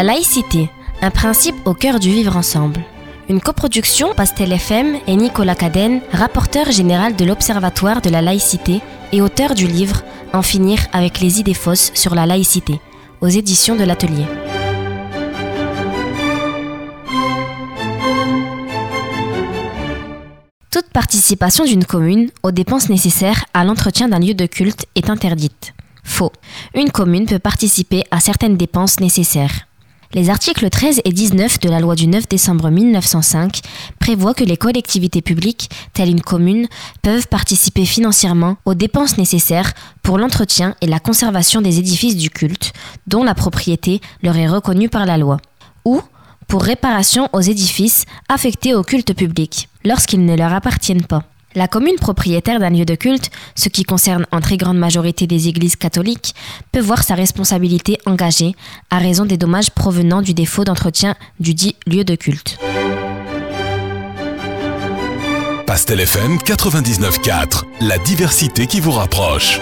La laïcité, un principe au cœur du vivre ensemble. Une coproduction Pastel FM et Nicolas Cadenne, rapporteur général de l'Observatoire de la laïcité et auteur du livre En finir avec les idées fausses sur la laïcité, aux éditions de l'Atelier. Toute participation d'une commune aux dépenses nécessaires à l'entretien d'un lieu de culte est interdite. Faux. Une commune peut participer à certaines dépenses nécessaires. Les articles 13 et 19 de la loi du 9 décembre 1905 prévoient que les collectivités publiques, telles une commune, peuvent participer financièrement aux dépenses nécessaires pour l'entretien et la conservation des édifices du culte, dont la propriété leur est reconnue par la loi, ou pour réparation aux édifices affectés au culte public, lorsqu'ils ne leur appartiennent pas. La commune propriétaire d'un lieu de culte, ce qui concerne en très grande majorité des églises catholiques, peut voir sa responsabilité engagée à raison des dommages provenant du défaut d'entretien du dit lieu de culte. Pastel FM 99.4, la diversité qui vous rapproche.